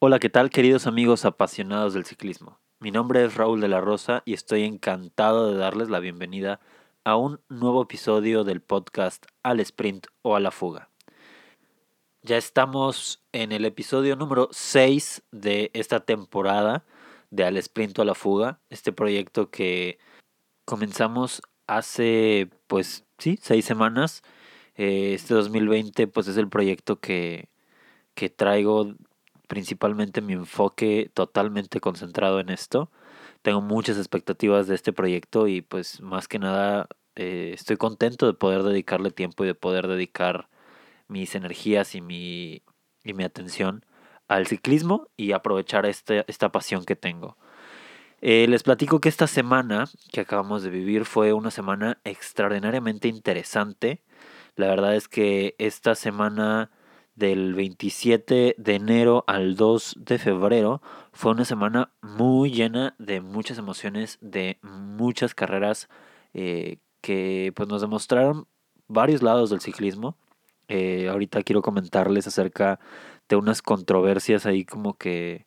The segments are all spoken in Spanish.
Hola, ¿qué tal queridos amigos apasionados del ciclismo? Mi nombre es Raúl de la Rosa y estoy encantado de darles la bienvenida a un nuevo episodio del podcast Al Sprint o a la Fuga. Ya estamos en el episodio número 6 de esta temporada de Al Sprint o a la Fuga, este proyecto que comenzamos hace pues sí, seis semanas. Eh, este 2020 pues es el proyecto que, que traigo principalmente mi enfoque totalmente concentrado en esto. Tengo muchas expectativas de este proyecto y pues más que nada eh, estoy contento de poder dedicarle tiempo y de poder dedicar mis energías y mi, y mi atención al ciclismo y aprovechar este, esta pasión que tengo. Eh, les platico que esta semana que acabamos de vivir fue una semana extraordinariamente interesante. La verdad es que esta semana del 27 de enero al 2 de febrero fue una semana muy llena de muchas emociones, de muchas carreras eh, que pues, nos demostraron varios lados del ciclismo. Eh, ahorita quiero comentarles acerca de unas controversias ahí como que,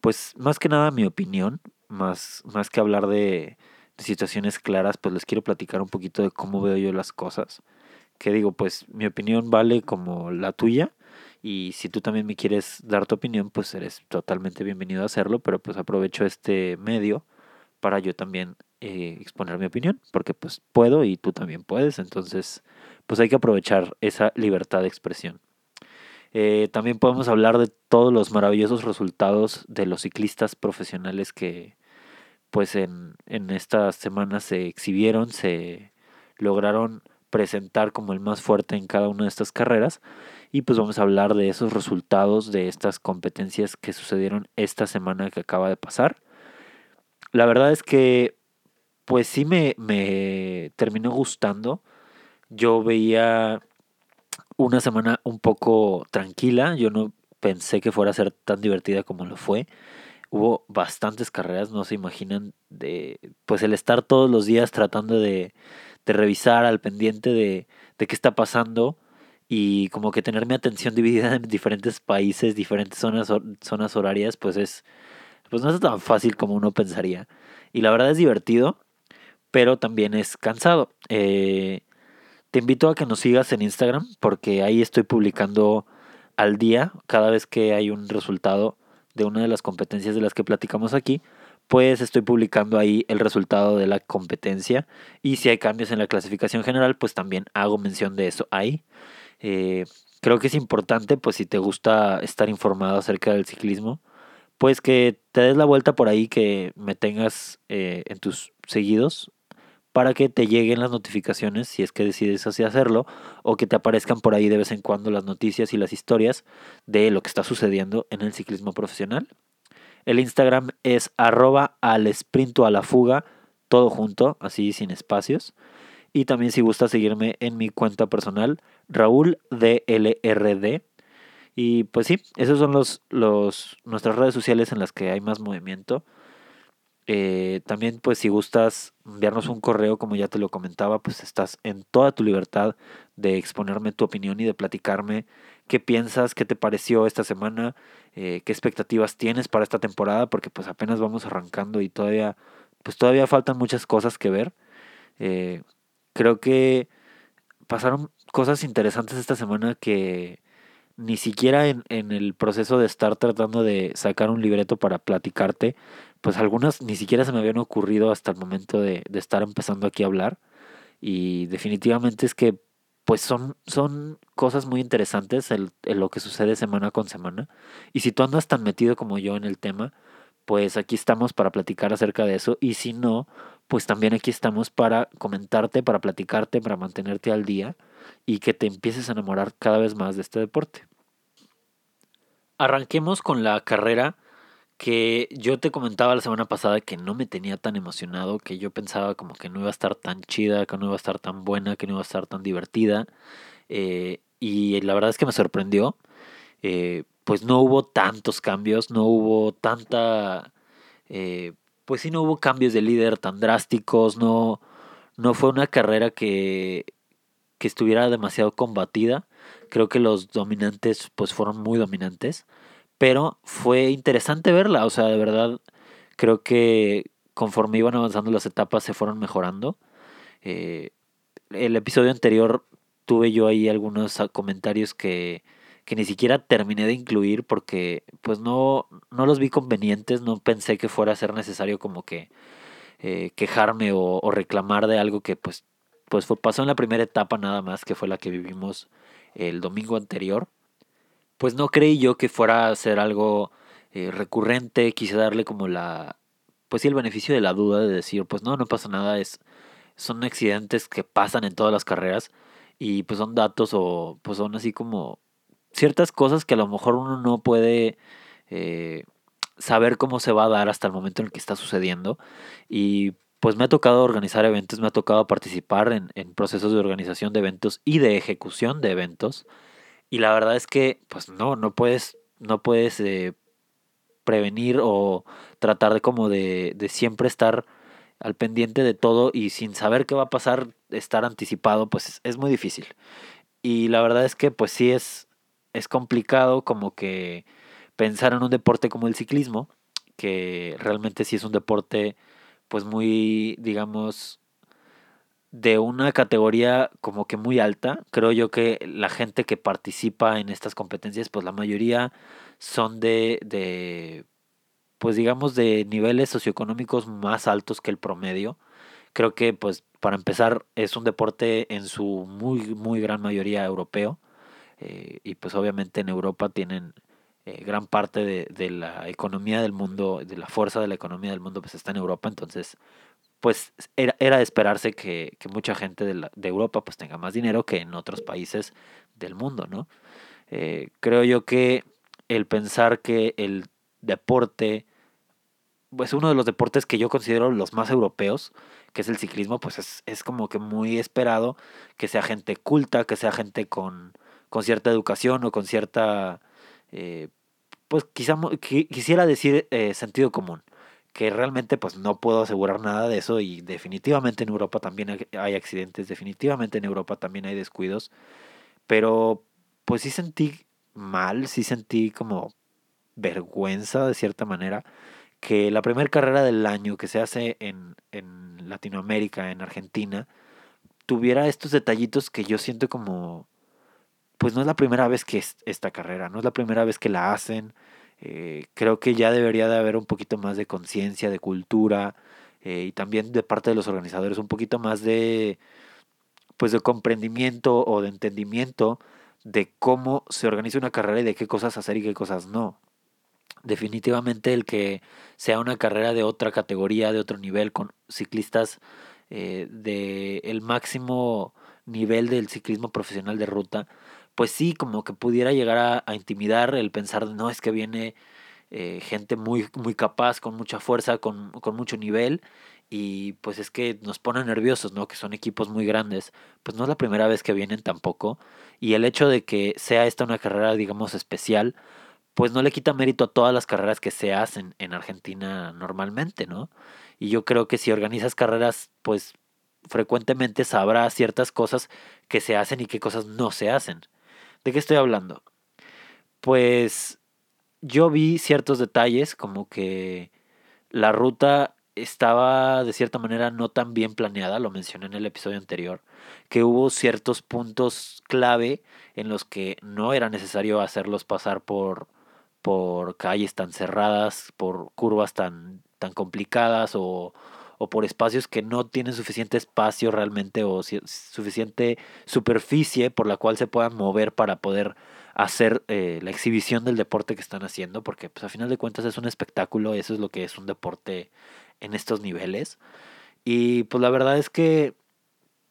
pues más que nada mi opinión, más, más que hablar de, de situaciones claras, pues les quiero platicar un poquito de cómo veo yo las cosas. Que digo, pues mi opinión vale como la tuya y si tú también me quieres dar tu opinión, pues eres totalmente bienvenido a hacerlo, pero pues aprovecho este medio para yo también eh, exponer mi opinión, porque pues puedo y tú también puedes, entonces pues hay que aprovechar esa libertad de expresión. Eh, también podemos hablar de todos los maravillosos resultados de los ciclistas profesionales que pues en, en estas semanas se exhibieron, se lograron presentar como el más fuerte en cada una de estas carreras y pues vamos a hablar de esos resultados de estas competencias que sucedieron esta semana que acaba de pasar. La verdad es que pues sí me, me terminó gustando. Yo veía una semana un poco tranquila, yo no pensé que fuera a ser tan divertida como lo fue. Hubo bastantes carreras, no se imaginan, de pues el estar todos los días tratando de, de revisar al pendiente de, de qué está pasando y como que tener mi atención dividida en diferentes países, diferentes zonas, zonas horarias, pues es, pues no es tan fácil como uno pensaría. Y la verdad es divertido, pero también es cansado. Eh, te invito a que nos sigas en Instagram porque ahí estoy publicando al día cada vez que hay un resultado de una de las competencias de las que platicamos aquí, pues estoy publicando ahí el resultado de la competencia y si hay cambios en la clasificación general, pues también hago mención de eso ahí. Eh, creo que es importante, pues si te gusta estar informado acerca del ciclismo, pues que te des la vuelta por ahí, que me tengas eh, en tus seguidos para que te lleguen las notificaciones si es que decides así hacerlo o que te aparezcan por ahí de vez en cuando las noticias y las historias de lo que está sucediendo en el ciclismo profesional. El Instagram es arroba al sprinto a la fuga, todo junto, así sin espacios. Y también si gusta seguirme en mi cuenta personal, Raúl DLRD. Y pues sí, esas son los, los, nuestras redes sociales en las que hay más movimiento. Eh, también pues si gustas enviarnos un correo, como ya te lo comentaba, pues estás en toda tu libertad de exponerme tu opinión y de platicarme qué piensas, qué te pareció esta semana, eh, qué expectativas tienes para esta temporada, porque pues apenas vamos arrancando y todavía, pues todavía faltan muchas cosas que ver. Eh, creo que pasaron cosas interesantes esta semana que ni siquiera en, en, el proceso de estar tratando de sacar un libreto para platicarte, pues algunas ni siquiera se me habían ocurrido hasta el momento de, de estar empezando aquí a hablar. Y definitivamente es que pues son, son cosas muy interesantes en lo que sucede semana con semana. Y si tú andas tan metido como yo en el tema, pues aquí estamos para platicar acerca de eso. Y si no, pues también aquí estamos para comentarte, para platicarte, para mantenerte al día y que te empieces a enamorar cada vez más de este deporte. Arranquemos con la carrera que yo te comentaba la semana pasada que no me tenía tan emocionado, que yo pensaba como que no iba a estar tan chida, que no iba a estar tan buena, que no iba a estar tan divertida. Eh, y la verdad es que me sorprendió. Eh, pues no hubo tantos cambios, no hubo tanta eh, pues sí no hubo cambios de líder tan drásticos, no, no fue una carrera que, que estuviera demasiado combatida. Creo que los dominantes pues fueron muy dominantes, pero fue interesante verla, o sea, de verdad creo que conforme iban avanzando las etapas se fueron mejorando. Eh, el episodio anterior tuve yo ahí algunos comentarios que, que ni siquiera terminé de incluir porque pues no, no los vi convenientes, no pensé que fuera a ser necesario como que eh, quejarme o, reclamar de algo que pues, pues pasó en la primera etapa nada más, que fue la que vivimos el domingo anterior. Pues no creí yo que fuera a ser algo eh, recurrente, quise darle como la, pues sí, el beneficio de la duda de decir, pues no, no pasa nada, es, son accidentes que pasan en todas las carreras y pues son datos o pues son así como ciertas cosas que a lo mejor uno no puede eh, saber cómo se va a dar hasta el momento en el que está sucediendo. Y pues me ha tocado organizar eventos, me ha tocado participar en, en procesos de organización de eventos y de ejecución de eventos. Y la verdad es que, pues no, no puedes, no puedes eh, prevenir o tratar de como de, de siempre estar al pendiente de todo y sin saber qué va a pasar, estar anticipado, pues es muy difícil. Y la verdad es que pues sí es, es complicado como que pensar en un deporte como el ciclismo, que realmente sí es un deporte pues muy, digamos, de una categoría como que muy alta. Creo yo que la gente que participa en estas competencias, pues la mayoría son de, de pues digamos, de niveles socioeconómicos más altos que el promedio. Creo que, pues, para empezar, es un deporte en su muy, muy gran mayoría europeo. Eh, y pues obviamente en Europa tienen eh, gran parte de, de, la economía del mundo, de la fuerza de la economía del mundo, pues está en Europa. Entonces, pues era, era de esperarse que, que mucha gente de, la, de, Europa pues tenga más dinero que en otros países del mundo, ¿no? Eh, creo yo que el pensar que el deporte, pues uno de los deportes que yo considero los más europeos, que es el ciclismo, pues es, es como que muy esperado que sea gente culta, que sea gente con, con cierta educación o con cierta, eh, pues quizá, quisiera decir eh, sentido común, que realmente pues no puedo asegurar nada de eso y definitivamente en Europa también hay accidentes, definitivamente en Europa también hay descuidos, pero pues sí sentí mal, sí sentí como vergüenza de cierta manera que la primera carrera del año que se hace en, en Latinoamérica, en Argentina, tuviera estos detallitos que yo siento como pues no es la primera vez que es esta carrera, no es la primera vez que la hacen. Eh, creo que ya debería de haber un poquito más de conciencia, de cultura eh, y también de parte de los organizadores un poquito más de pues de comprendimiento o de entendimiento de cómo se organiza una carrera y de qué cosas hacer y qué cosas no. Definitivamente el que sea una carrera de otra categoría, de otro nivel, con ciclistas eh, de el máximo nivel del ciclismo profesional de ruta, pues sí, como que pudiera llegar a, intimidar el pensar, no, es que viene eh, gente muy, muy capaz, con mucha fuerza, con, con mucho nivel, y pues es que nos pone nerviosos, ¿no? Que son equipos muy grandes. Pues no es la primera vez que vienen tampoco. Y el hecho de que sea esta una carrera, digamos, especial, pues no le quita mérito a todas las carreras que se hacen en Argentina normalmente, ¿no? Y yo creo que si organizas carreras, pues frecuentemente sabrás ciertas cosas que se hacen y qué cosas no se hacen. ¿De qué estoy hablando? Pues yo vi ciertos detalles como que la ruta estaba de cierta manera no tan bien planeada, lo mencioné en el episodio anterior, que hubo ciertos puntos clave en los que no era necesario hacerlos pasar por, por calles tan cerradas, por curvas tan, tan complicadas o, o por espacios que no tienen suficiente espacio realmente o suficiente superficie por la cual se puedan mover para poder hacer eh, la exhibición del deporte que están haciendo, porque pues a final de cuentas es un espectáculo, eso es lo que es un deporte en estos niveles. Y pues la verdad es que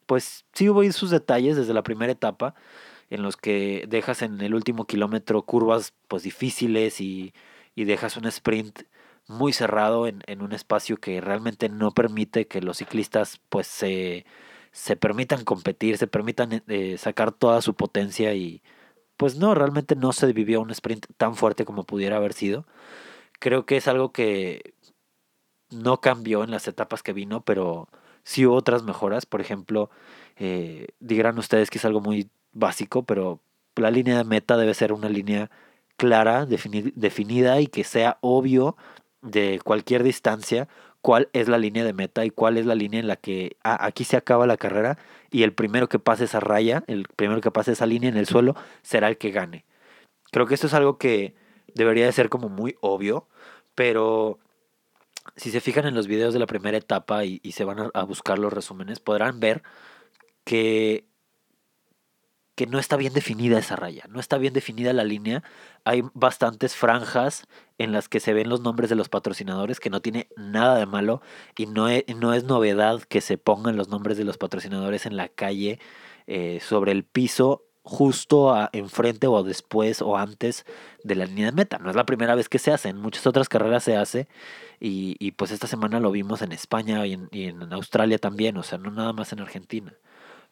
pues sí hubo sus detalles desde la primera etapa en los que dejas en el último kilómetro curvas pues difíciles y, y dejas un sprint muy cerrado en, en, un espacio que realmente no permite que los ciclistas pues se, se permitan competir, se permitan eh, sacar toda su potencia y pues no, realmente no se vivió un sprint tan fuerte como pudiera haber sido. Creo que es algo que no cambió en las etapas que vino, pero sí hubo otras mejoras. Por ejemplo, eh, dirán ustedes que es algo muy básico, pero la línea de meta debe ser una línea clara, definida y que sea obvio de cualquier distancia cuál es la línea de meta y cuál es la línea en la que ah, aquí se acaba la carrera y el primero que pase esa raya, el primero que pase esa línea en el suelo será el que gane. Creo que esto es algo que debería de ser como muy obvio, pero si se fijan en los videos de la primera etapa y, se van a, buscar los resúmenes, podrán ver que, que no está bien definida esa raya, no está bien definida la línea. Hay bastantes franjas en las que se ven los nombres de los patrocinadores, que no tiene nada de malo y no es, no es novedad que se pongan los nombres de los patrocinadores en la calle eh, sobre el piso justo a, enfrente o después o antes de la línea de meta. No es la primera vez que se hace, en muchas otras carreras se hace y, y pues esta semana lo vimos en España y en, y en, Australia también, o sea, no nada más en Argentina.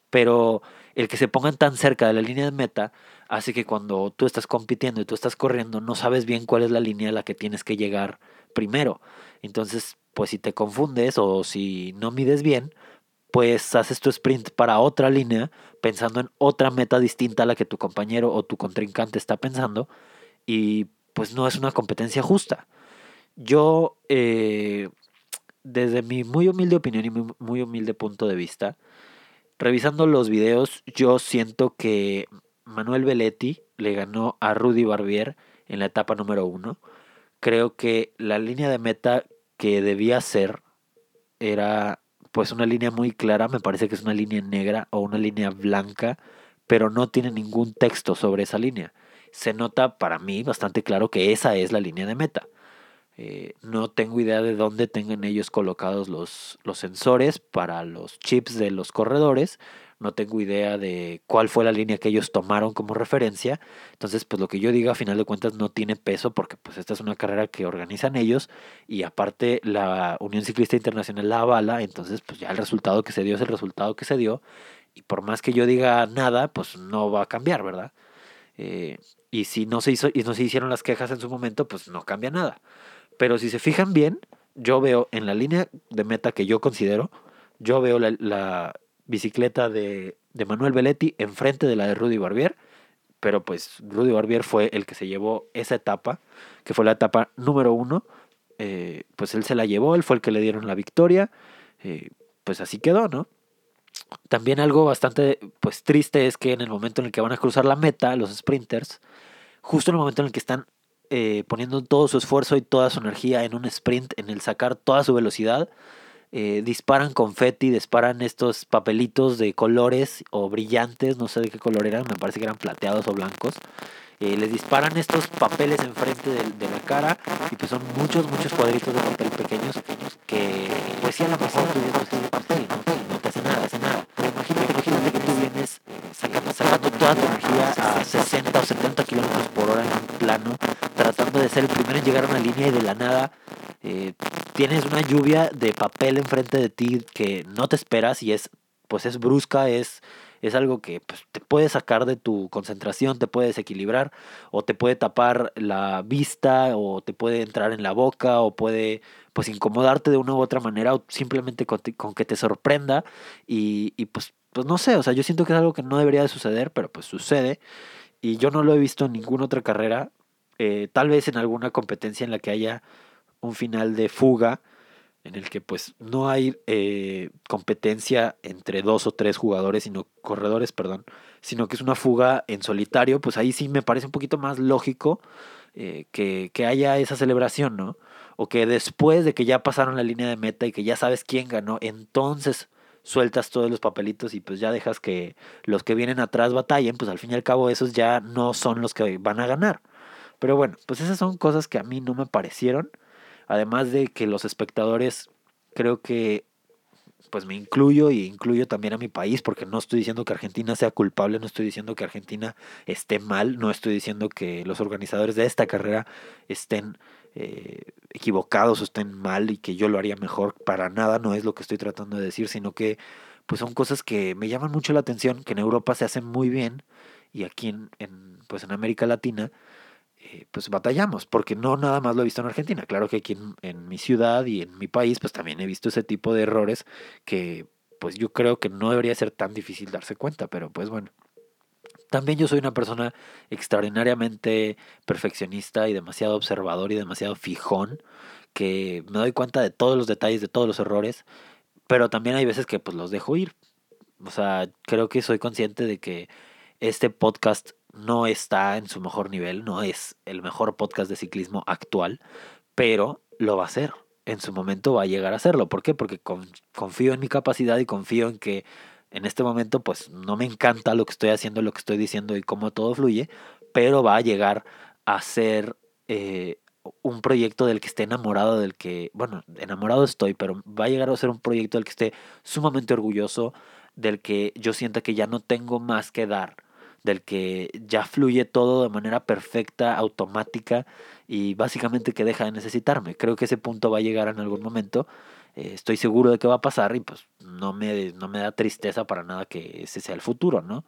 Pero el que se pongan tan cerca de la línea de meta hace que cuando tú estás compitiendo y tú estás corriendo no sabes bien cuál es la línea a la que tienes que llegar primero. Entonces, pues si te confundes o si no mides bien, pues haces tu sprint para otra línea, pensando en otra meta distinta a la que tu compañero o tu contrincante está pensando, y pues no es una competencia justa. Yo, eh, desde mi muy humilde opinión y muy, humilde punto de vista, revisando los videos, yo siento que Manuel Belletti le ganó a Rudy Barbier en la etapa número uno. Creo que la línea de meta que debía ser era pues una línea muy clara, me parece que es una línea negra o una línea blanca, pero no tiene ningún texto sobre esa línea. Se nota para mí bastante claro que esa es la línea de meta. Eh, no tengo idea de dónde tengan ellos colocados los, los sensores para los chips de los corredores, no tengo idea de cuál fue la línea que ellos tomaron como referencia. Entonces, pues lo que yo diga a final de cuentas no tiene peso porque pues esta es una carrera que organizan ellos y aparte la Unión Ciclista Internacional la avala, entonces pues ya el resultado que se dio es el resultado que se dio y por más que yo diga nada, pues no va a cambiar, ¿verdad? Eh, y si no se hizo y no se hicieron las quejas en su momento, pues no cambia nada. Pero si se fijan bien, yo veo en la línea de meta que yo considero, yo veo la bicicleta de, de Manuel Belletti enfrente de la de Rudy Barbier, pero pues Rudy Barbier fue el que se llevó esa etapa, que fue la etapa número uno, eh, pues él se la llevó, él fue el que le dieron la victoria, eh, pues así quedó, ¿no? También algo bastante pues triste es que en el momento en el que van a cruzar la meta, los sprinters, justo en el momento en el que están eh, poniendo todo su esfuerzo y toda su energía en un sprint, en el sacar toda su velocidad, eh, disparan confeti, disparan estos papelitos de colores o brillantes, no sé de qué color eran, me parece que eran plateados o blancos. Eh, les disparan estos papeles enfrente de, de, la cara y pues son muchos, muchos cuadritos de papel pequeños que pues sí a lo mejor tú de papel, ¿no? no te hace nada, hace nada. Pero imagínate, imagínate que tú vienes sacando, sacando toda tu energía a 60 o 70 kilómetros por hora en un plano, tratando de ser el primero en llegar a una línea y de la nada eh, tienes una lluvia de papel enfrente de ti que no te esperas y es, pues es brusca, es, es algo que pues, te puede sacar de tu concentración, te puede desequilibrar o te puede tapar la vista o te puede entrar en la boca o puede pues incomodarte de una u otra manera o simplemente con, que te sorprenda y, y, pues, pues no sé, o sea, yo siento que es algo que no debería de suceder, pero pues sucede y yo no lo he visto en ninguna otra carrera, eh, tal vez en alguna competencia en la que haya un final de fuga en el que pues no hay eh, competencia entre dos o tres jugadores, sino corredores, perdón, sino que es una fuga en solitario, pues ahí sí me parece un poquito más lógico eh, que, que, haya esa celebración, ¿no? O que después de que ya pasaron la línea de meta y que ya sabes quién ganó, entonces sueltas todos los papelitos y pues ya dejas que los que vienen atrás batallen, pues al fin y al cabo esos ya no son los que van a ganar. Pero bueno, pues esas son cosas que a mí no me parecieron. Además de que los espectadores, creo que, pues me incluyo y incluyo también a mi país, porque no estoy diciendo que Argentina sea culpable, no estoy diciendo que Argentina esté mal, no estoy diciendo que los organizadores de esta carrera estén eh, equivocados o estén mal y que yo lo haría mejor, para nada no es lo que estoy tratando de decir, sino que pues son cosas que me llaman mucho la atención, que en Europa se hacen muy bien y aquí en, en pues en América Latina eh, pues batallamos, porque no nada más lo he visto en Argentina. Claro que aquí en, mi ciudad y en mi país, pues también he visto ese tipo de errores que pues yo creo que no debería ser tan difícil darse cuenta, pero pues bueno. También yo soy una persona extraordinariamente perfeccionista y demasiado observador y demasiado fijón, que me doy cuenta de todos los detalles, de todos los errores, pero también hay veces que pues los dejo ir. O sea, creo que soy consciente de que este podcast no está en su mejor nivel, no es el mejor podcast de ciclismo actual, pero lo va a ser. En su momento va a llegar a serlo. ¿Por qué? Porque confío en mi capacidad y confío en que en este momento pues no me encanta lo que estoy haciendo, lo que estoy diciendo y cómo todo fluye, pero va a llegar a ser eh, un proyecto del que esté enamorado, del que, bueno, enamorado estoy, pero va a llegar a ser un proyecto del que esté sumamente orgulloso, del que yo sienta que ya no tengo más que dar, del que ya fluye todo de manera perfecta, automática y básicamente que deja de necesitarme. Creo que ese punto va a llegar en algún momento. Eh, estoy seguro de que va a pasar y pues no me, no me da tristeza para nada que ese sea el futuro, ¿no?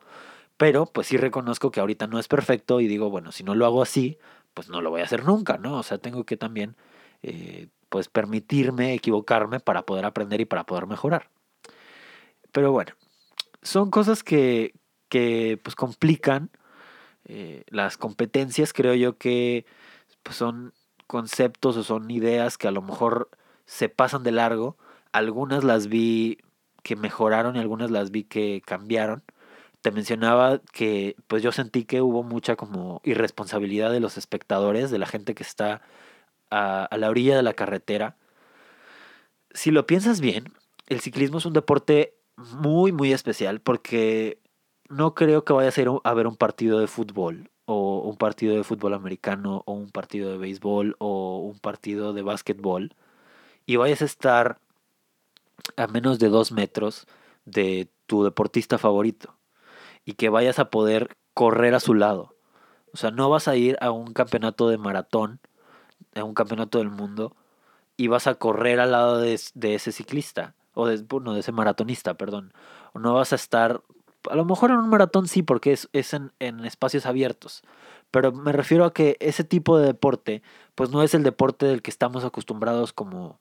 Pero pues sí reconozco que ahorita no es perfecto y digo, bueno, si no lo hago así, pues no lo voy a hacer nunca, ¿no? O sea, tengo que también, eh, pues, permitirme equivocarme para poder aprender y para poder mejorar. Pero bueno, son cosas que, que pues, complican eh, las competencias. Creo yo que pues, son conceptos o son ideas que a lo mejor se pasan de largo. Algunas las vi que mejoraron y algunas las vi que cambiaron te mencionaba que pues yo sentí que hubo mucha como irresponsabilidad de los espectadores, de la gente que está a, a, la orilla de la carretera. Si lo piensas bien, el ciclismo es un deporte muy, muy especial porque no creo que vaya a, ser a ver un partido de fútbol o un partido de fútbol americano o un partido de béisbol o un partido de básquetbol y vayas a estar a menos de dos metros de tu deportista favorito y que vayas a poder correr a su lado. O sea, no vas a ir a un campeonato de maratón, a un campeonato del mundo, y vas a correr al lado de, ese ciclista, o de, bueno, de ese maratonista, perdón. O no vas a estar, a lo mejor en un maratón sí, porque es, es en, en espacios abiertos. Pero me refiero a que ese tipo de deporte, pues no es el deporte del que estamos acostumbrados como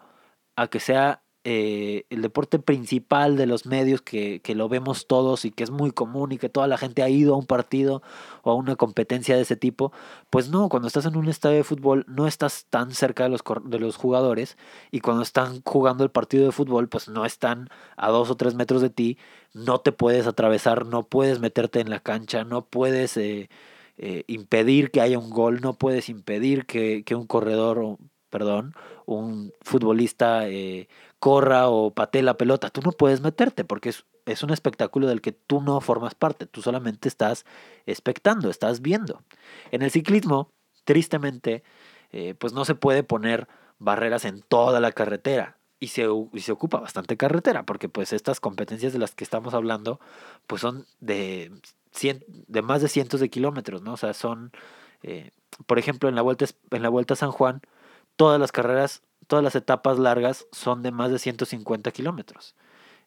a que sea eh, el deporte principal de los medios que, que, lo vemos todos y que es muy común y que toda la gente ha ido a un partido o a una competencia de ese tipo, pues no, cuando estás en un estadio de fútbol no estás tan cerca de los, de los jugadores y cuando están jugando el partido de fútbol pues no están a dos o tres metros de ti, no te puedes atravesar, no puedes meterte en la cancha, no puedes... Eh, eh, impedir que haya un gol, no puedes impedir que, que un corredor, perdón, un futbolista corra o patee la pelota. Tú no puedes meterte porque es, es un espectáculo del que tú no formas parte. Tú solamente estás expectando, estás viendo. En el ciclismo, tristemente, eh, pues no se puede poner barreras en toda la carretera. Y se, y se, ocupa bastante carretera, porque pues estas competencias de las que estamos hablando, pues son de, cien, de más de cientos de kilómetros, ¿no? O sea, son, eh, por ejemplo, en la, vuelta, en la Vuelta a San Juan, todas las carreras, todas las etapas largas son de más de 150 kilómetros.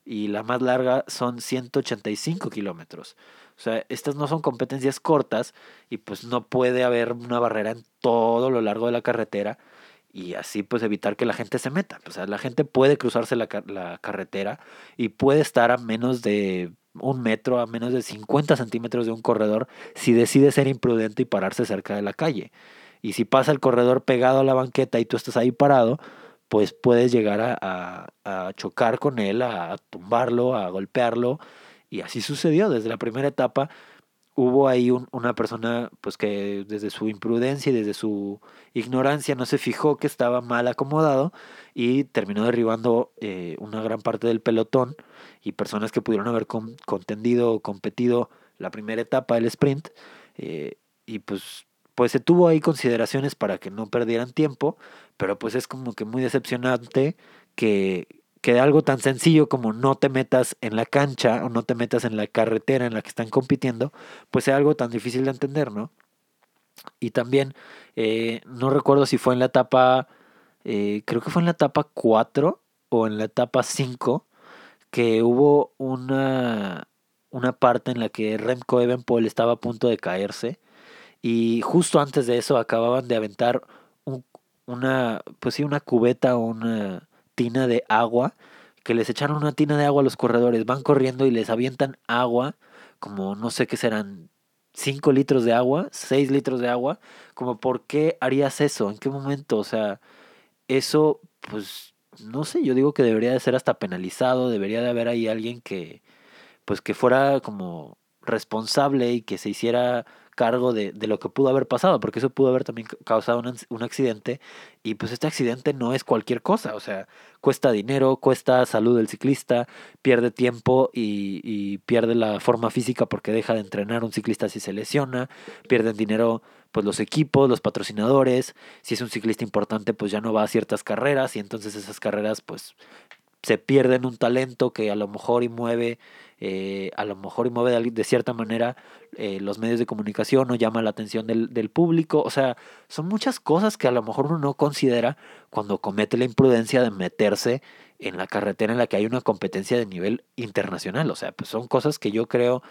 Y la más larga son 185 kilómetros. O sea, estas no son competencias cortas y pues no puede haber una barrera en todo lo largo de la carretera y así pues evitar que la gente se meta. O sea, la gente puede cruzarse la, la carretera y puede estar a menos de un metro, a menos de 50 centímetros de un corredor si decide ser imprudente y pararse cerca de la calle. Y si pasa el corredor pegado a la banqueta y tú estás ahí parado, pues puedes llegar a, a, chocar con él, a, tumbarlo, a golpearlo. Y así sucedió. Desde la primera etapa hubo ahí una persona pues que desde su imprudencia y desde su ignorancia no se fijó que estaba mal acomodado y terminó derribando eh, una gran parte del pelotón y personas que pudieron haber contendido o competido la primera etapa del sprint eh, y pues pues se tuvo ahí consideraciones para que no perdieran tiempo, pero pues es como que muy decepcionante que, que algo tan sencillo como no te metas en la cancha o no te metas en la carretera en la que están compitiendo, pues sea algo tan difícil de entender, ¿no? Y también, eh, no recuerdo si fue en la etapa, eh, creo que fue en la etapa 4 o en la etapa 5, que hubo una, una parte en la que Remco Evenpol estaba a punto de caerse y justo antes de eso acababan de aventar una, pues sí, una cubeta o una tina de agua, que les echaron una tina de agua a los corredores, van corriendo y les avientan agua, como no sé qué serán, 5 litros de agua, 6 litros de agua, como por qué harías eso, en qué momento, o sea, eso, pues, no sé, yo digo que debería de ser hasta penalizado, debería de haber ahí alguien que, pues, que fuera como responsable y que se hiciera cargo de, de, lo que pudo haber pasado, porque eso pudo haber también causado un, un, accidente y pues este accidente no es cualquier cosa, o sea, cuesta dinero, cuesta salud del ciclista, pierde tiempo y, y pierde la forma física porque deja de entrenar un ciclista si se lesiona, pierden dinero pues los equipos, los patrocinadores, si es un ciclista importante pues ya no va a ciertas carreras y entonces esas carreras pues se pierden un talento que a lo mejor y mueve eh, a lo mejor mueve de, cierta manera eh, los medios de comunicación o llama la atención del, del, público. O sea, son muchas cosas que a lo mejor uno no considera cuando comete la imprudencia de meterse en la carretera en la que hay una competencia de nivel internacional. O sea, pues son cosas que yo creo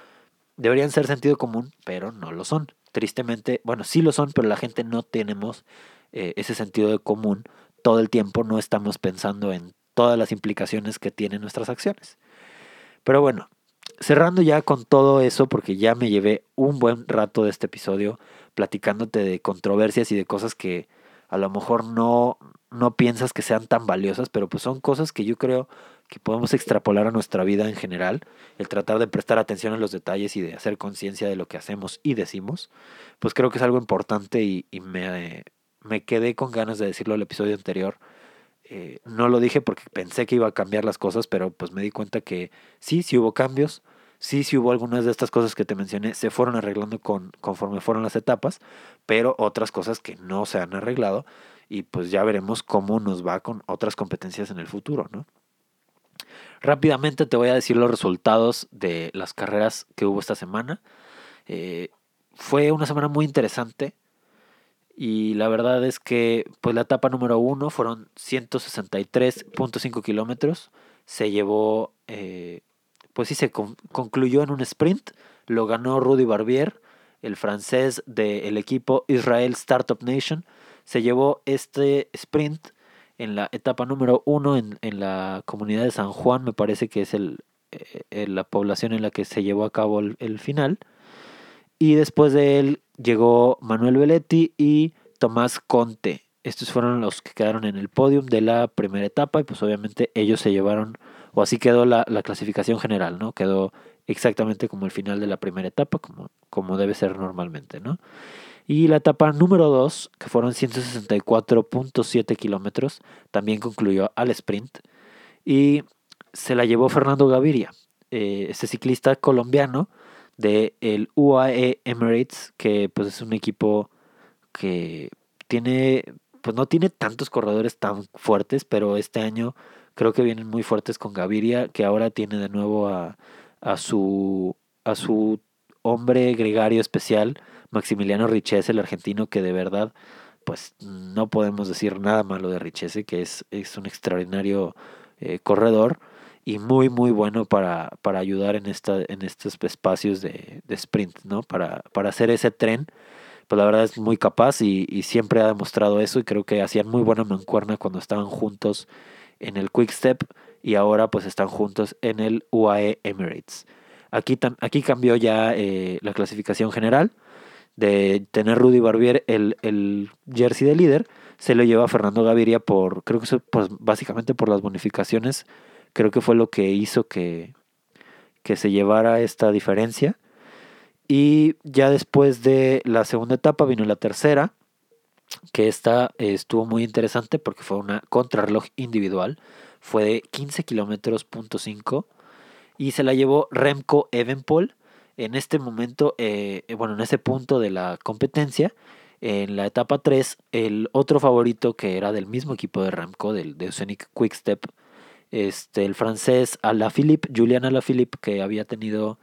deberían ser sentido común, pero no lo son. Tristemente, bueno, sí lo son, pero la gente no tenemos eh, ese sentido de común todo el tiempo, no estamos pensando en todas las implicaciones que tienen nuestras acciones. Pero bueno, cerrando ya con todo eso, porque ya me llevé un buen rato de este episodio platicándote de controversias y de cosas que a lo mejor no, no piensas que sean tan valiosas, pero pues son cosas que yo creo que podemos extrapolar a nuestra vida en general, el tratar de prestar atención a los detalles y de hacer conciencia de lo que hacemos y decimos, pues creo que es algo importante y, y me, me quedé con ganas de decirlo el episodio anterior. Eh, no lo dije porque pensé que iba a cambiar las cosas, pero pues me di cuenta que sí, sí hubo cambios, Sí, sí hubo algunas de estas cosas que te mencioné, se fueron arreglando con, conforme fueron las etapas, pero otras cosas que no se han arreglado y pues ya veremos cómo nos va con otras competencias en el futuro, ¿no? Rápidamente te voy a decir los resultados de las carreras que hubo esta semana. Eh, fue una semana muy interesante y la verdad es que pues la etapa número uno fueron 163.5 kilómetros. Se llevó eh, pues sí se concluyó en un sprint, lo ganó Rudy Barbier, el francés del equipo Israel Startup Nation, se llevó este sprint en la etapa número uno en, la comunidad de San Juan, me parece que es el, eh, la población en la que se llevó a cabo el, final. Y después de él llegó Manuel Belletti y Tomás Conte. Estos fueron los que quedaron en el podium de la primera etapa y pues obviamente ellos se llevaron o así quedó la, clasificación general, ¿no? Quedó exactamente como el final de la primera etapa, como, como debe ser normalmente, ¿no? Y la etapa número 2, que fueron 164.7 kilómetros, también concluyó al sprint y se la llevó Fernando Gaviria, eh, este ciclista colombiano del el UAE Emirates, que pues es un equipo que tiene, pues no tiene tantos corredores tan fuertes, pero este año Creo que vienen muy fuertes con Gaviria, que ahora tiene de nuevo a, a, su, a su hombre gregario especial, Maximiliano Richese, el argentino, que de verdad, pues no podemos decir nada malo de Richese, que es, es un extraordinario eh, corredor y muy muy bueno para, para ayudar en esta en estos espacios de, de sprint no para, para hacer ese tren pues la verdad es muy capaz y, y, siempre ha demostrado eso y creo que hacían muy buena mancuerna cuando estaban juntos en el Quick Step y ahora pues están juntos en el UAE Emirates. Aquí, aquí cambió ya eh, la clasificación general de tener Rudy Barbier el, el, jersey de líder, se lo lleva Fernando Gaviria por, creo que pues, básicamente por las bonificaciones, creo que fue lo que hizo que, que se llevara esta diferencia. Y ya después de la segunda etapa vino la tercera, que esta estuvo muy interesante porque fue una contrarreloj individual, fue de 15 kilómetros punto 5 y se la llevó Remco Evenpol. En este momento, eh, bueno, en ese punto de la competencia, en la etapa 3, el otro favorito que era del mismo equipo de Remco, del de Oceanic Quickstep, este, el francés Alaphilippe, Julian Alaphilippe, que había tenido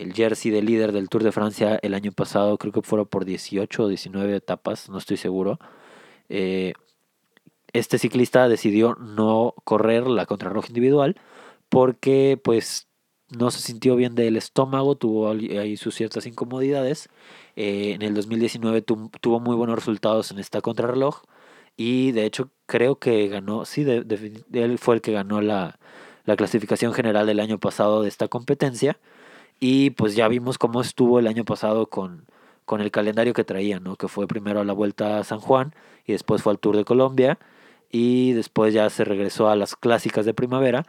el jersey de líder del Tour de Francia el año pasado, creo que fueron por 18 o 19 etapas, no estoy seguro. Eh, este ciclista decidió no correr la contrarroj individual porque pues no se sintió bien del estómago, tuvo ahí sus ciertas incomodidades. Eh, en el 2019 tuvo muy buenos resultados en esta contrarreloj y de hecho creo que ganó, sí, él fue el que ganó la, la clasificación general del año pasado de esta competencia Y pues ya vimos cómo estuvo el año pasado con, con el calendario que traía, ¿no? Que fue primero a la Vuelta a San Juan y después fue al Tour de Colombia y después ya se regresó a las clásicas de primavera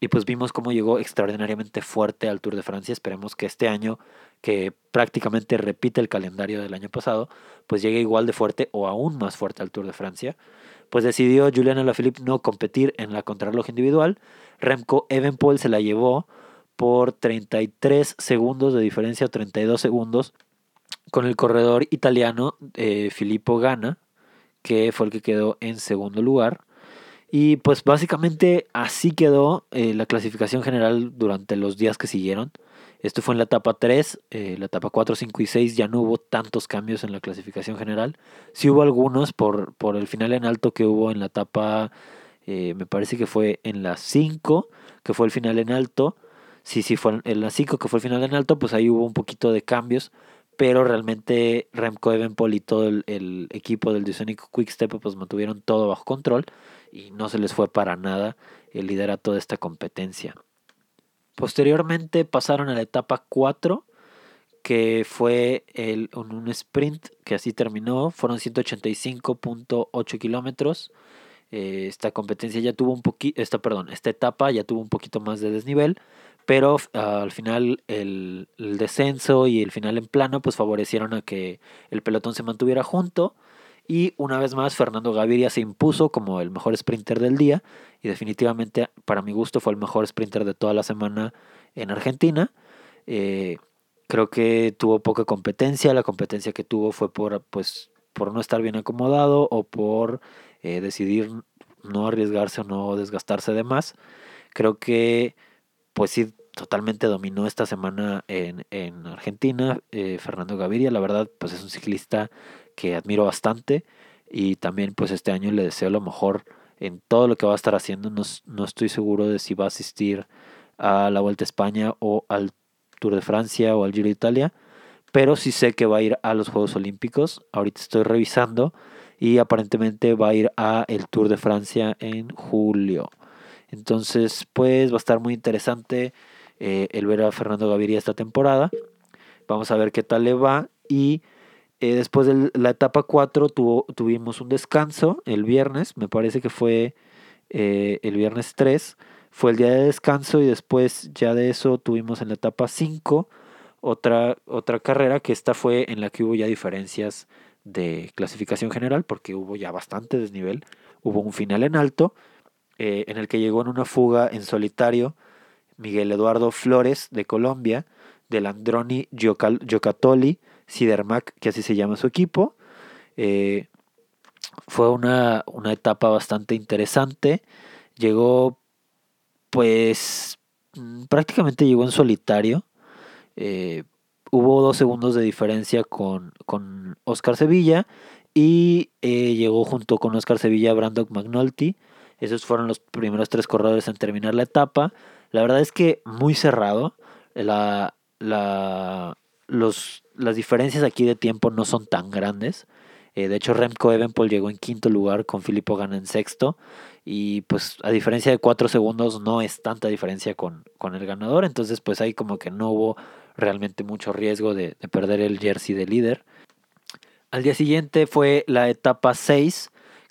y pues vimos cómo llegó extraordinariamente fuerte al Tour de Francia. Esperemos que este año, que prácticamente repite el calendario del año pasado, pues llegue igual de fuerte o aún más fuerte al Tour de Francia. Pues decidió Julian Alaphilippe no competir en la contrarreloj individual. Remco Evenpol se la llevó por 33 segundos de diferencia, 32 segundos, con el corredor italiano eh, Filippo Gana, que fue el que quedó en segundo lugar. Y pues básicamente así quedó eh, la clasificación general durante los días que siguieron. Esto fue en la etapa 3, eh, la etapa 4, 5 y 6 ya no hubo tantos cambios en la clasificación general. Sí hubo algunos por, por el final en alto que hubo en la etapa, me parece que fue en la 5, que fue el final en alto. Sí, sí, fue la 5 que fue el final en alto, pues ahí hubo un poquito de cambios pero realmente Remco Evenpol y todo el, equipo del Quick Quickstep pues mantuvieron todo bajo control y no se les fue para nada el liderato de esta competencia. Posteriormente pasaron a la etapa 4, que fue el, un sprint que así terminó, fueron 185.8 kilómetros. Eh, esta competencia ya tuvo un poquito, esta, perdón, esta etapa ya tuvo un poquito más de desnivel, pero al final el, descenso y el final en plano pues favorecieron a que el pelotón se mantuviera junto y una vez más Fernando Gaviria se impuso como el mejor sprinter del día y definitivamente para mi gusto fue el mejor sprinter de toda la semana en Argentina. Eh, creo que tuvo poca competencia, la competencia que tuvo fue por, pues, por no estar bien acomodado o por eh, decidir no arriesgarse o no desgastarse de más. Creo que pues sí totalmente dominó esta semana en, en Argentina. Eh, Fernando Gaviria, la verdad, pues es un ciclista que admiro bastante y también pues este año le deseo lo mejor en todo lo que va a estar haciendo. No, no estoy seguro de si va a asistir a la Vuelta a España o al Tour de Francia o al Giro de Italia, pero sí sé que va a ir a los Juegos Olímpicos. Ahorita estoy revisando y aparentemente va a ir a el Tour de Francia en julio. Entonces, pues va a estar muy interesante eh, el ver a Fernando Gaviria esta temporada. Vamos a ver qué tal le va. Y eh, después de la etapa 4 tuvimos un descanso el viernes, me parece que fue eh, el viernes 3. Fue el día de descanso y después ya de eso tuvimos en la etapa 5 otra, otra carrera que esta fue en la que hubo ya diferencias de clasificación general porque hubo ya bastante desnivel. Hubo un final en alto en el que llegó en una fuga en solitario Miguel Eduardo Flores de Colombia, del Androni Giocatoli, Sidermac, que así se llama su equipo. Eh, fue una, etapa bastante interesante. Llegó, pues, mm, prácticamente llegó en solitario. Eh, hubo dos segundos de diferencia con, con Oscar Sevilla y eh, llegó junto con Oscar Sevilla Brandon McNulty. Esos fueron los primeros tres corredores en terminar la etapa. La verdad es que muy cerrado. La, la, los, las diferencias aquí de tiempo no son tan grandes. Eh, de hecho, Remco Evenpol llegó en quinto lugar con Filippo Gana en sexto. Y pues a diferencia de cuatro segundos no es tanta diferencia con, con el ganador. Entonces pues ahí como que no hubo realmente mucho riesgo de, de perder el jersey de líder. Al día siguiente fue la etapa 6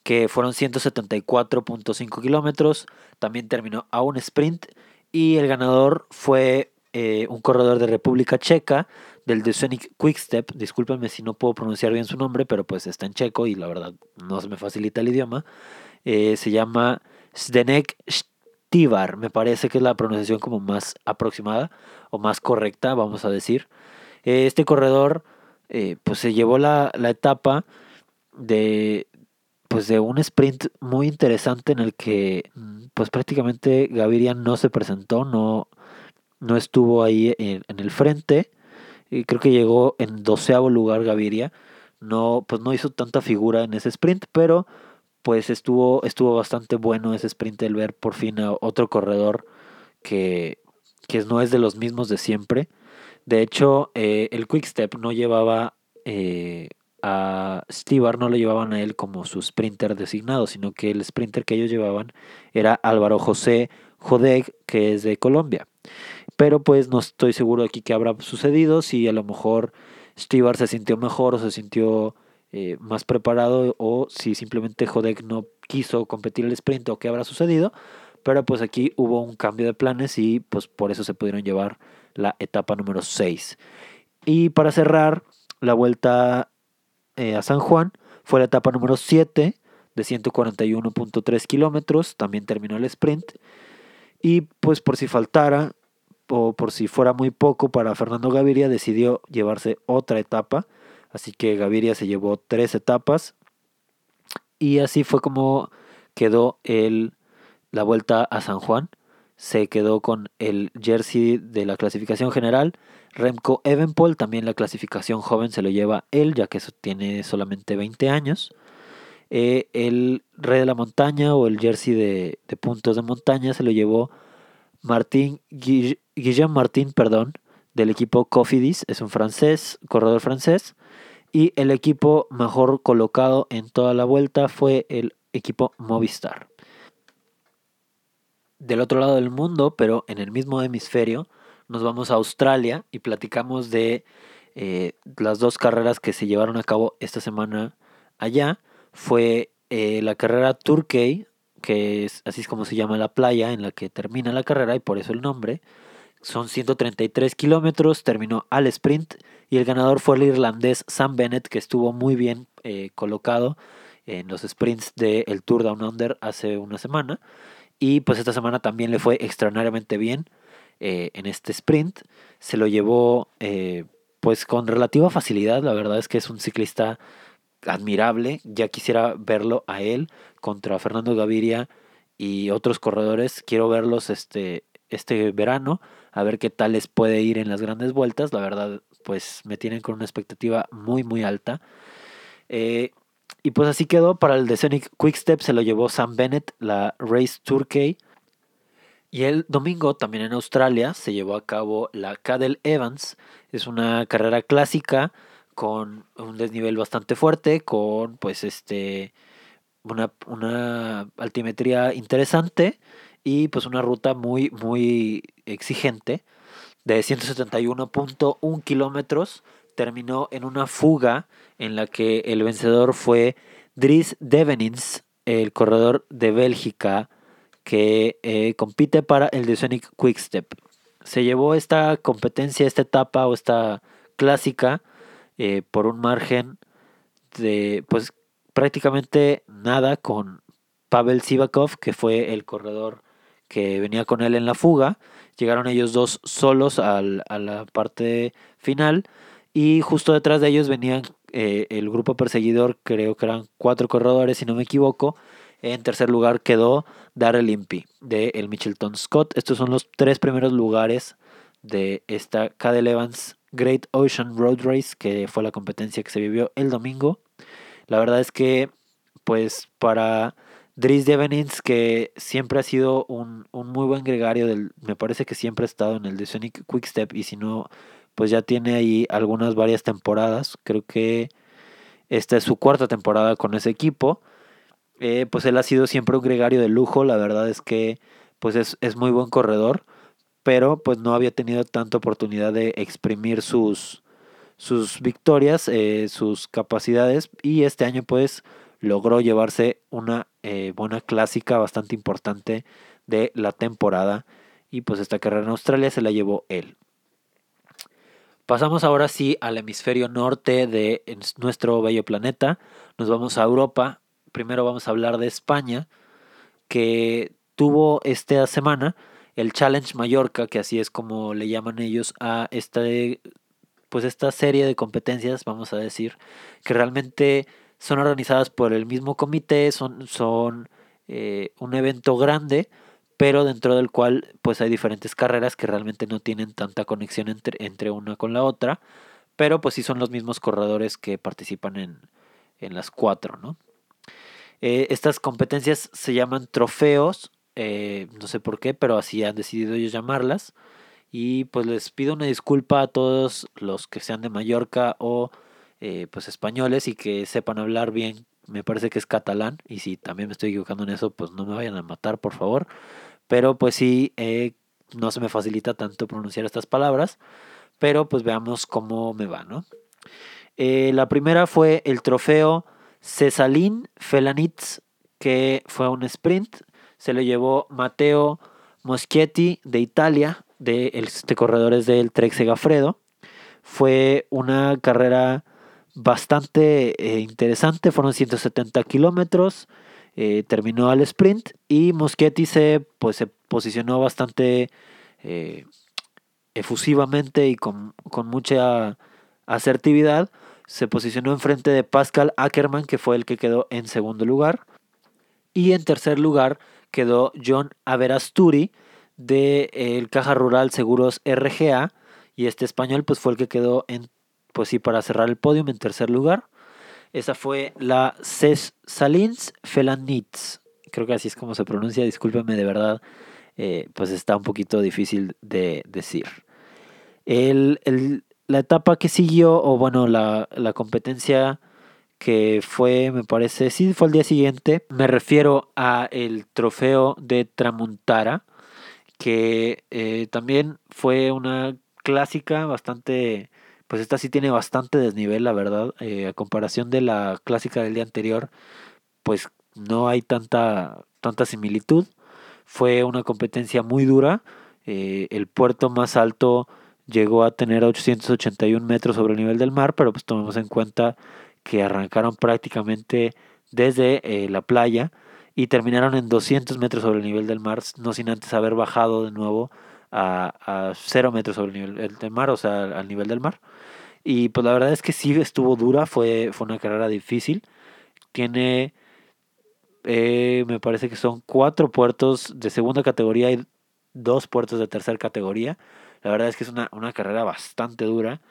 que fueron 174.5 kilómetros. También terminó a un sprint y el ganador fue eh, un corredor de República Checa del Quick Quickstep. Discúlpenme si no puedo pronunciar bien su nombre, pero pues está en checo y la verdad no se me facilita el idioma. Eh, se llama Zdenek Stivar, me parece que es la pronunciación como más aproximada o más correcta, vamos a decir. Eh, este corredor pues se llevó la, la etapa de, pues de un sprint muy interesante en el que mm, pues prácticamente Gaviria no se presentó, no, no estuvo ahí en, el frente. Y creo que llegó en doceavo lugar Gaviria. No, pues no hizo tanta figura en ese sprint, pero pues estuvo, estuvo bastante bueno ese sprint el ver por fin a otro corredor que, que no es de los mismos de siempre. De hecho, eh, el Quick Step no llevaba eh, a Stibar no lo llevaban a él como su sprinter designado, sino que el sprinter que ellos llevaban era Álvaro José Jodeg, que es de Colombia. pero pues no estoy seguro aquí qué habrá sucedido, si a lo mejor Stibar se sintió mejor o se sintió eh, más preparado o si simplemente Jodek no quiso competir el sprint o qué habrá sucedido. Pero pues aquí hubo un cambio de planes y pues por eso se pudieron llevar la etapa número 6. Y para cerrar la vuelta eh, a San Juan fue la etapa número 7 de 141.3 kilómetros. También terminó el sprint. Y pues por si faltara o por si fuera muy poco para Fernando Gaviria decidió llevarse otra etapa Así que Gaviria se llevó tres etapas. Y así fue como quedó el, la vuelta a San Juan. Se quedó con el jersey de la clasificación general. Remco Evenpol, también la clasificación joven se lo lleva él, ya que tiene solamente 20 años. Eh, el rey de la montaña o el jersey de, puntos de montaña se lo llevó Martín, Guillaume Martín, perdón, del equipo Cofidis, es un francés, corredor francés. Y el equipo mejor colocado en toda la vuelta fue el equipo Movistar. Del otro lado del mundo, pero en el mismo hemisferio, nos vamos a Australia y platicamos de eh, las dos carreras que se llevaron a cabo esta semana allá. Fue eh, la carrera Turkey, que es así es como se llama la playa en la que termina la carrera y por eso el nombre. Son 133 kilómetros, terminó al sprint y el ganador fue el irlandés Sam Bennett, que estuvo muy bien eh, colocado en los sprints del Tour Down Under hace una semana. Y pues esta semana también le fue extraordinariamente bien eh, en este sprint. Se lo llevó eh, pues con relativa facilidad. La verdad es que es un ciclista admirable. Ya quisiera verlo a él contra Fernando Gaviria y otros corredores. Quiero verlos este, este verano a ver qué tal les puede ir en las grandes vueltas. La verdad, pues me tienen con una expectativa muy, muy alta. Eh, y pues así quedó. Para el de Quick Step se lo llevó Sam Bennett, la Race Turkey. Y el domingo, también en Australia, se llevó a cabo la Cadel Evans. Es una carrera clásica con un desnivel bastante fuerte, con pues este una, una altimetría interesante y pues una ruta muy, muy exigente de 171.1 kilómetros. Terminó en una fuga en la que el vencedor fue Dries Devenins, el corredor de Bélgica que eh, compite para el de Quick Step. Se llevó esta competencia, esta etapa o esta clásica eh, por un margen de pues prácticamente nada con Pavel Sivakov, que fue el corredor que venía con él en la fuga. Llegaron ellos dos solos a la parte final y justo detrás de ellos venían eh, el grupo perseguidor, creo que eran cuatro corredores si no me equivoco. En tercer lugar quedó Darrell Impey de el Mitchelton Scott. Estos son los tres primeros lugares de esta Cadel Evans Great Ocean Road Race, que fue la competencia que se vivió el domingo. La verdad es que, pues, para Dries Devenins, que siempre ha sido un, muy buen gregario, del, me parece que siempre ha estado en el de Sonic Quickstep y si no, pues ya tiene ahí algunas varias temporadas. Creo que esta es su cuarta temporada con ese equipo. Eh, pues él ha sido siempre un gregario de lujo, la verdad es que pues es, muy buen corredor, pero pues no había tenido tanta oportunidad de exprimir sus, sus victorias, eh, sus capacidades y este año pues logró llevarse una eh, buena clásica bastante importante de la temporada y pues esta carrera en Australia se la llevó él. Pasamos ahora sí al hemisferio norte de nuestro bello planeta. Nos vamos a Europa. Primero vamos a hablar de España, que tuvo esta semana el Challenge Mallorca, que así es como le llaman ellos a esta, pues esta serie de competencias, vamos a decir, que realmente son organizadas por el mismo comité, son, son eh, un evento grande, pero dentro del cual pues hay diferentes carreras que realmente no tienen tanta conexión entre, entre una con la otra, pero pues sí son los mismos corredores que participan en, en las cuatro, ¿no? Eh, estas competencias se llaman trofeos, eh, no sé por qué, pero así han decidido ellos llamarlas. Y pues les pido una disculpa a todos los que sean de Mallorca o eh, pues españoles y que sepan hablar bien. Me parece que es catalán y si también me estoy equivocando en eso, pues no me vayan a matar, por favor. Pero pues sí, eh, no se me facilita tanto pronunciar estas palabras, pero pues veamos cómo me va, ¿no? Eh, la primera fue el trofeo Cesalín Felanitz, que fue un sprint. Se le llevó Matteo Moschetti de Italia, de este corredores del Trek Segafredo. Fue una carrera bastante eh, interesante, fueron 170 kilómetros. Eh, terminó al sprint y Moschetti se, pues, se posicionó bastante eh, efusivamente y con, con, mucha asertividad. Se posicionó enfrente de Pascal Ackermann, que fue el que quedó en segundo lugar. Y en tercer lugar quedó John Averasturi de Caja Rural Seguros RGA. Y este español pues fue el que quedó en, pues sí, para cerrar el podio en tercer lugar. Esa fue la Ces Salins Felanitz. Creo que así es como se pronuncia. Discúlpeme de verdad. Eh, pues está un poquito difícil de decir. la etapa que siguió, o bueno, la, competencia que fue, me parece, sí fue el día siguiente. Me refiero a el trofeo de Tramuntara, que eh, también fue una clásica bastante pues esta sí tiene bastante desnivel, la verdad. Eh, a comparación de la clásica del día anterior, pues no hay tanta, tanta similitud. Fue una competencia muy dura. Eh, el puerto más alto llegó a tener 881 metros sobre el nivel del mar, pero pues tomemos en cuenta que arrancaron prácticamente desde eh, la playa y terminaron en 200 metros sobre el nivel del mar, no sin antes haber bajado de nuevo a, a 0 metros sobre el nivel del mar, o sea, al nivel del mar. Y pues la verdad es que sí estuvo dura, fue, fue una carrera difícil. Tiene, eh, me parece que son cuatro puertos de segunda categoría y dos puertos de tercera categoría. La verdad es que es una, carrera bastante dura.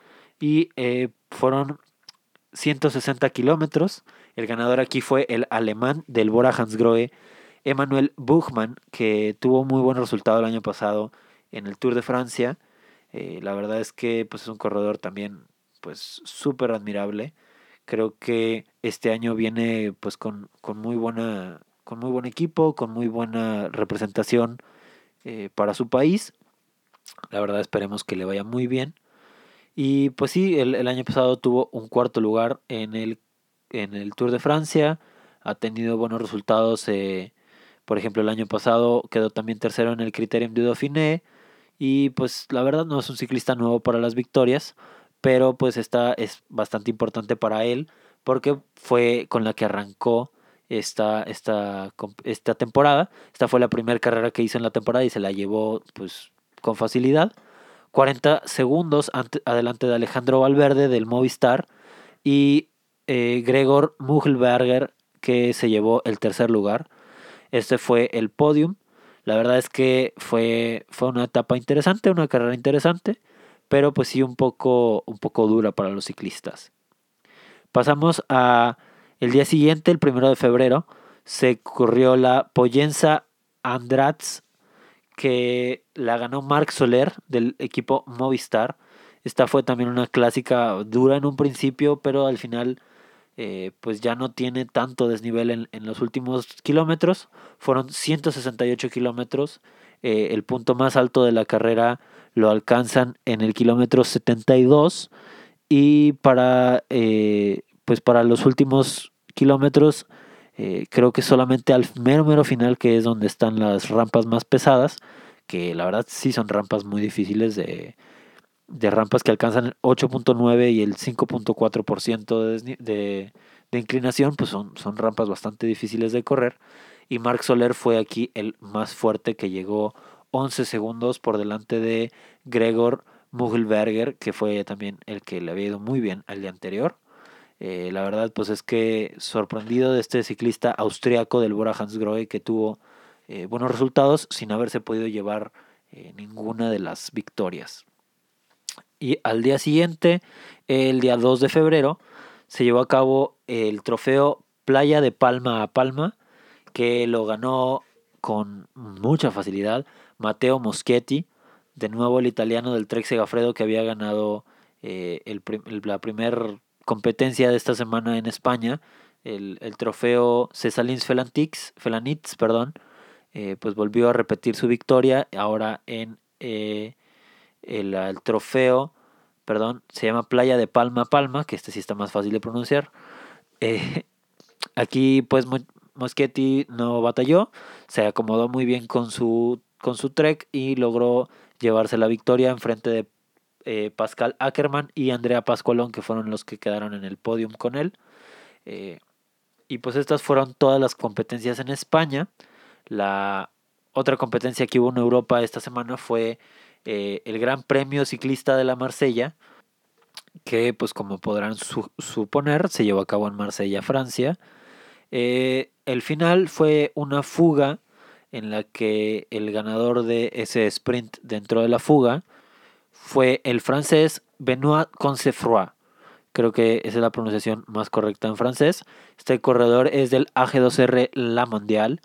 Y eh, fueron 160 kilómetros. El ganador aquí fue el alemán del Bora Hansgrohe, Emmanuel Buchmann, que tuvo muy buen resultado el año pasado en el Tour de Francia. Eh, la verdad es que pues, es un corredor también pues súper admirable. Creo que este año viene pues con, con, muy buena con muy buen equipo, con muy buena representación eh, para su país. La verdad esperemos que le vaya muy bien. Y pues sí, el, año pasado tuvo un cuarto lugar en el, en el Tour de Francia. Ha tenido buenos resultados. Eh, por ejemplo, el año pasado quedó también tercero en el Criterium du Dauphiné. Y pues la verdad no es un ciclista nuevo para las victorias pero pues esta es bastante importante para él porque fue con la que arrancó esta, esta, esta temporada. Esta fue la primera carrera que hizo en la temporada y se la llevó pues con facilidad. 40 segundos adelante de Alejandro Valverde del Movistar y eh, Gregor Mugelberger que se llevó el tercer lugar. Este fue el podium. La verdad es que fue, fue una etapa interesante, una carrera interesante pero pues sí un poco, un poco dura para los ciclistas. Pasamos a el día siguiente, el primero de febrero, se corrió la Poyenza Andrats, que la ganó Marc Soler del equipo Movistar. Esta fue también una clásica dura en un principio, pero al final eh, pues ya no tiene tanto desnivel en, en, los últimos kilómetros. Fueron 168 kilómetros. Eh, el punto más alto de la carrera lo alcanzan en el kilómetro 72 y para, eh, pues para los últimos kilómetros eh, creo que solamente al mero mero final que es donde están las rampas más pesadas que la verdad sí son rampas muy difíciles de, de rampas que alcanzan el 8.9 y el 5.4% de, de, de inclinación pues son, son rampas bastante difíciles de correr. Y Mark Soler fue aquí el más fuerte que llegó 11 segundos por delante de Gregor Mugelberger, que fue también el que le había ido muy bien al día anterior. Eh, la verdad, pues es que sorprendido de este ciclista austriaco del Bora Hansgrohe que tuvo eh, buenos resultados sin haberse podido llevar eh, ninguna de las victorias. Y al día siguiente, el día 2 de febrero, se llevó a cabo el trofeo Playa de Palma a Palma, que lo ganó con mucha facilidad Matteo Moschetti, de nuevo el italiano del Trek Segafredo que había ganado eh, el, la primera competencia de esta semana en España, el, trofeo Cesalins Felanitz, perdón, eh, pues volvió a repetir su victoria ahora en eh, el, el, trofeo, perdón, se llama Playa de Palma Palma, que este sí está más fácil de pronunciar. Aquí pues Moschetti no batalló, se acomodó muy bien con su, con su trek y logró llevarse la victoria en frente de eh, Pascal Ackermann y Andrea Pascualón, que fueron los que quedaron en el podium con él. Eh, y pues estas fueron todas las competencias en España. La otra competencia que hubo en Europa esta semana fue eh, el Gran Premio Ciclista de la Marsella, que pues como podrán suponer se llevó a cabo en Marsella, Francia. el final fue una fuga en la que el ganador de ese sprint dentro de la fuga fue el francés Benoit Consefroy. Creo que esa es la pronunciación más correcta en francés. Este corredor es del AG2R La Mondial.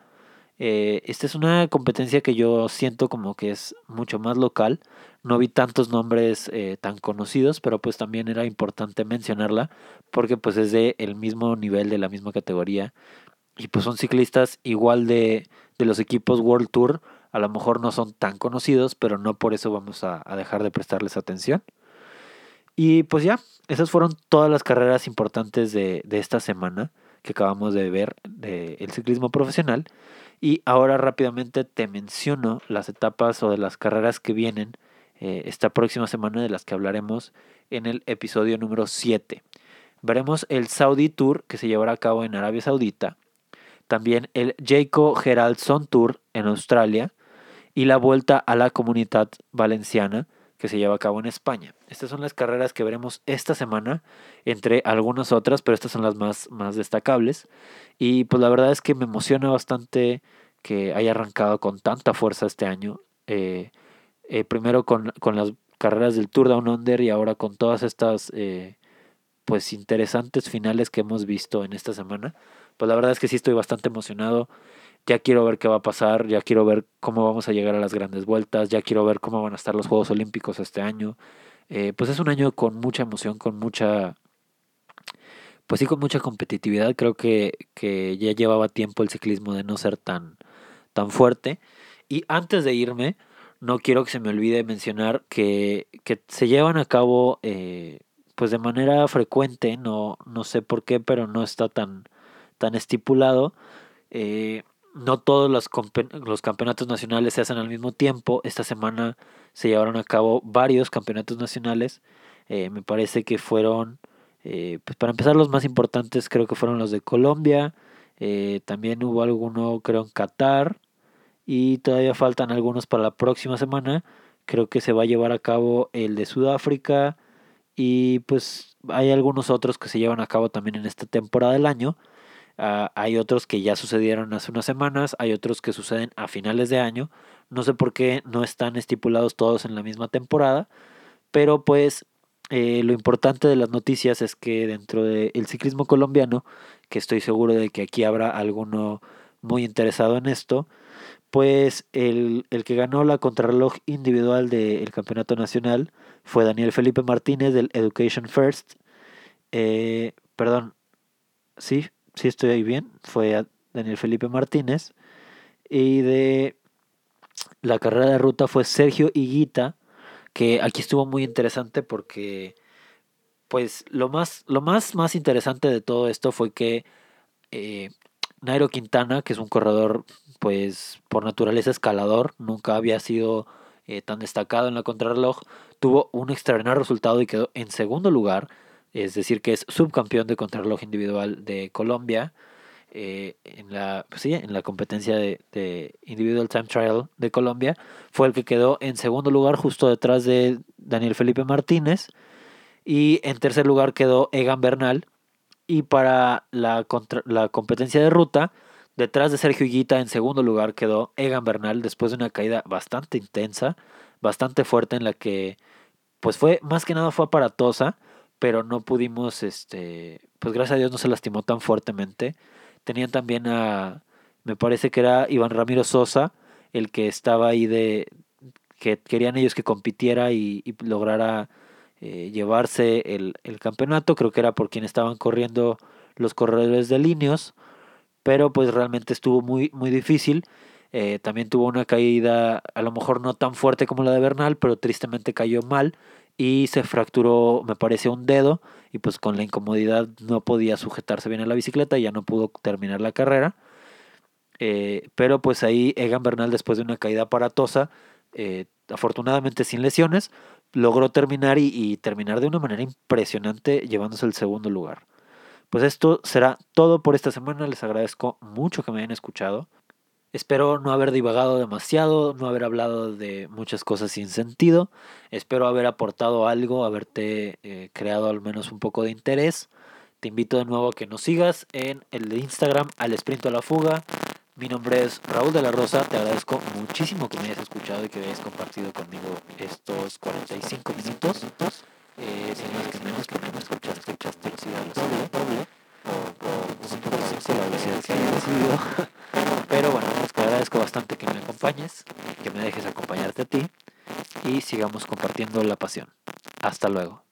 Eh, esta es una competencia que yo siento como que es mucho más local. No vi tantos nombres eh, tan conocidos, pero pues también era importante mencionarla porque pues es de el mismo nivel, de la misma categoría. Y pues son ciclistas igual de, de los equipos World Tour a lo mejor no son tan conocidos, pero no por eso vamos a, dejar de prestarles atención. Y pues ya, esas fueron todas las carreras importantes de, esta semana que acabamos de ver del ciclismo profesional. Y ahora rápidamente te menciono las etapas o de las carreras que vienen eh, esta próxima semana de las que hablaremos en el episodio número 7. Veremos el Saudi Tour que se llevará a cabo en Arabia Saudita. También el Jayco Geraldson Tour en Australia y la vuelta a la comunidad valenciana que se lleva a cabo en España. Estas son las carreras que veremos esta semana, entre algunas otras, pero estas son las más, más destacables. Y pues la verdad es que me emociona bastante que haya arrancado con tanta fuerza este año. Eh, eh, primero con, las carreras del Tour Down Under y ahora con todas estas eh, pues interesantes finales que hemos visto en esta semana. Pues la verdad es que sí estoy bastante emocionado ya quiero ver qué va a pasar, ya quiero ver cómo vamos a llegar a las grandes vueltas, ya quiero ver cómo van a estar los Juegos Olímpicos este año. Eh, pues es un año con mucha emoción, con mucha, pues sí, con mucha competitividad. Creo que, que ya llevaba tiempo el ciclismo de no ser tan, tan fuerte. Y antes de irme, no quiero que se me olvide mencionar que, que se llevan a cabo eh, pues de manera frecuente, no, no sé por qué, pero no está tan, tan estipulado. Eh, no todos los, los, campeonatos nacionales se hacen al mismo tiempo. Esta semana se llevaron a cabo varios campeonatos nacionales. Eh, me parece que fueron, eh, pues para empezar, los más importantes creo que fueron los de Colombia. También hubo alguno, creo, en Qatar. Y todavía faltan algunos para la próxima semana. Creo que se va a llevar a cabo el de Sudáfrica. Y pues hay algunos otros que se llevan a cabo también en esta temporada del año. Ah, hay otros que ya sucedieron hace unas semanas, hay otros que suceden a finales de año. No sé por qué no están estipulados todos en la misma temporada, pero pues eh, lo importante de las noticias es que dentro del ciclismo colombiano, que estoy seguro de que aquí habrá alguno muy interesado en esto, pues el, que ganó la contrarreloj individual del campeonato nacional fue Daniel Felipe Martínez del Education First. Eh, perdón, sí, si estoy ahí bien, fue Daniel Felipe Martínez. Y de la carrera de ruta fue Sergio Higuita, que aquí estuvo muy interesante porque pues lo más, lo más, más interesante de todo esto fue que eh, Nairo Quintana, que es un corredor pues por naturaleza escalador, nunca había sido eh, tan destacado en la contrarreloj, tuvo un extraordinario resultado y quedó en segundo lugar es decir, que es subcampeón de contrarreloj individual de Colombia. Eh, en la pues sí, en la competencia de, de, Individual Time Trial de Colombia fue el que quedó en segundo lugar justo detrás de Daniel Felipe Martínez y en tercer lugar quedó Egan Bernal y para la, la competencia de ruta detrás de Sergio Higuita en segundo lugar quedó Egan Bernal después de una caída bastante intensa bastante fuerte en la que pues fue más que nada fue aparatosa pero no pudimos, este, pues gracias a Dios no se lastimó tan fuertemente. Tenían también a, me parece que era Iván Ramiro Sosa, el que estaba ahí de, que querían ellos que compitiera y, lograra eh, llevarse el, el, campeonato, creo que era por quien estaban corriendo los corredores de líneas, pero pues realmente estuvo muy, muy difícil. Eh, también tuvo una caída, a lo mejor no tan fuerte como la de Bernal, pero tristemente cayó mal y se fracturó, me parece, un dedo y pues con la incomodidad no podía sujetarse bien a la bicicleta y ya no pudo terminar la carrera. Eh, pero pues ahí Egan Bernal después de una caída aparatosa, eh, afortunadamente sin lesiones, logró terminar y, terminar de una manera impresionante llevándose el segundo lugar. Pues esto será todo por esta semana. Les agradezco mucho que me hayan escuchado. Espero no haber divagado demasiado, no haber hablado de muchas cosas sin sentido. Espero haber aportado algo, haberte eh, creado al menos un poco de interés. Te invito de nuevo a que nos sigas en el Instagram al sprint a la fuga. Mi nombre es Raúl de la Rosa. Te agradezco muchísimo que me hayas escuchado y que hayas compartido conmigo estos 45 minutos. Eh, sin más que menos, que me escuchaste, escuchaste agradezco bastante que me acompañes, que me dejes acompañarte a ti y sigamos compartiendo la pasión. Hasta luego.